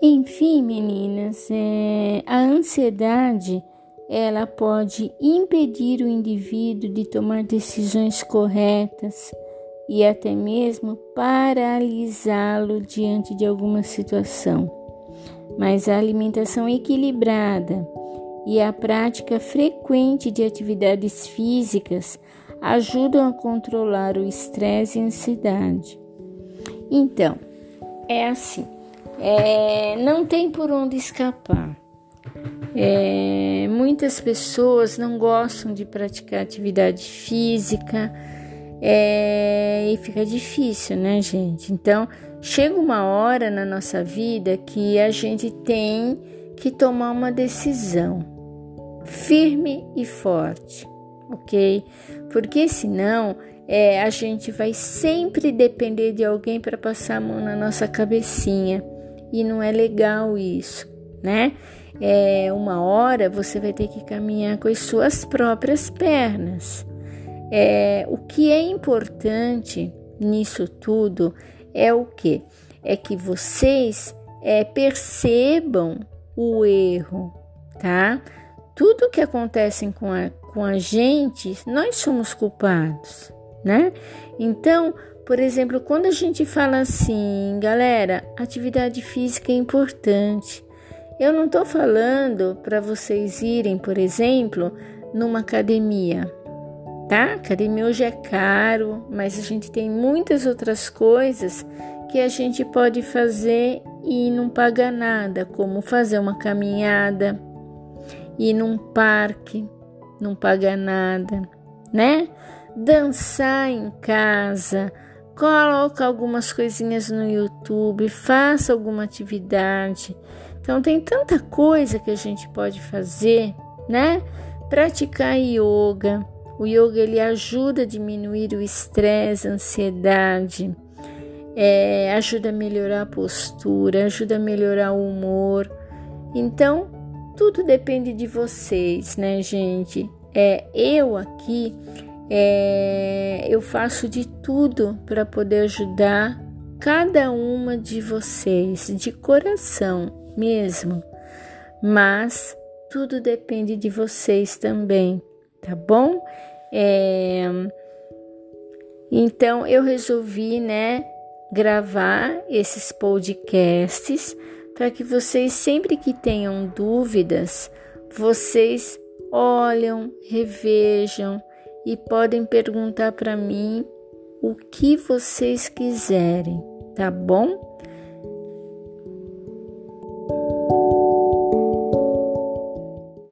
Enfim, meninas, é, a ansiedade ela pode impedir o indivíduo de tomar decisões corretas e até mesmo paralisá-lo diante de alguma situação. Mas a alimentação equilibrada e a prática frequente de atividades físicas ajudam a controlar o estresse e a ansiedade. Então, é assim, é, não tem por onde escapar. É, muitas pessoas não gostam de praticar atividade física é, e fica difícil, né, gente? Então, chega uma hora na nossa vida que a gente tem que tomar uma decisão firme e forte, ok? Porque senão é, a gente vai sempre depender de alguém para passar a mão na nossa cabecinha e não é legal isso, né? É, uma hora você vai ter que caminhar com as suas próprias pernas. É, o que é importante nisso tudo é o que? É que vocês é, percebam o erro, tá? Tudo que acontece com a, com a gente, nós somos culpados, né? Então, por exemplo, quando a gente fala assim, galera, atividade física é importante. Eu não estou falando para vocês irem, por exemplo, numa academia, tá? Academia hoje é caro, mas a gente tem muitas outras coisas que a gente pode fazer e não paga nada, como fazer uma caminhada, ir num parque, não paga nada, né? Dançar em casa, coloca algumas coisinhas no YouTube, faça alguma atividade. Então tem tanta coisa que a gente pode fazer, né? Praticar yoga. O yoga ele ajuda a diminuir o estresse, a ansiedade, é, ajuda a melhorar a postura, ajuda a melhorar o humor. Então tudo depende de vocês, né, gente? É eu aqui é, eu faço de tudo para poder ajudar cada uma de vocês, de coração mesmo. Mas tudo depende de vocês também, tá bom? É, então eu resolvi, né, gravar esses podcasts para que vocês sempre que tenham dúvidas, vocês olham, revejam e podem perguntar para mim o que vocês quiserem, tá bom?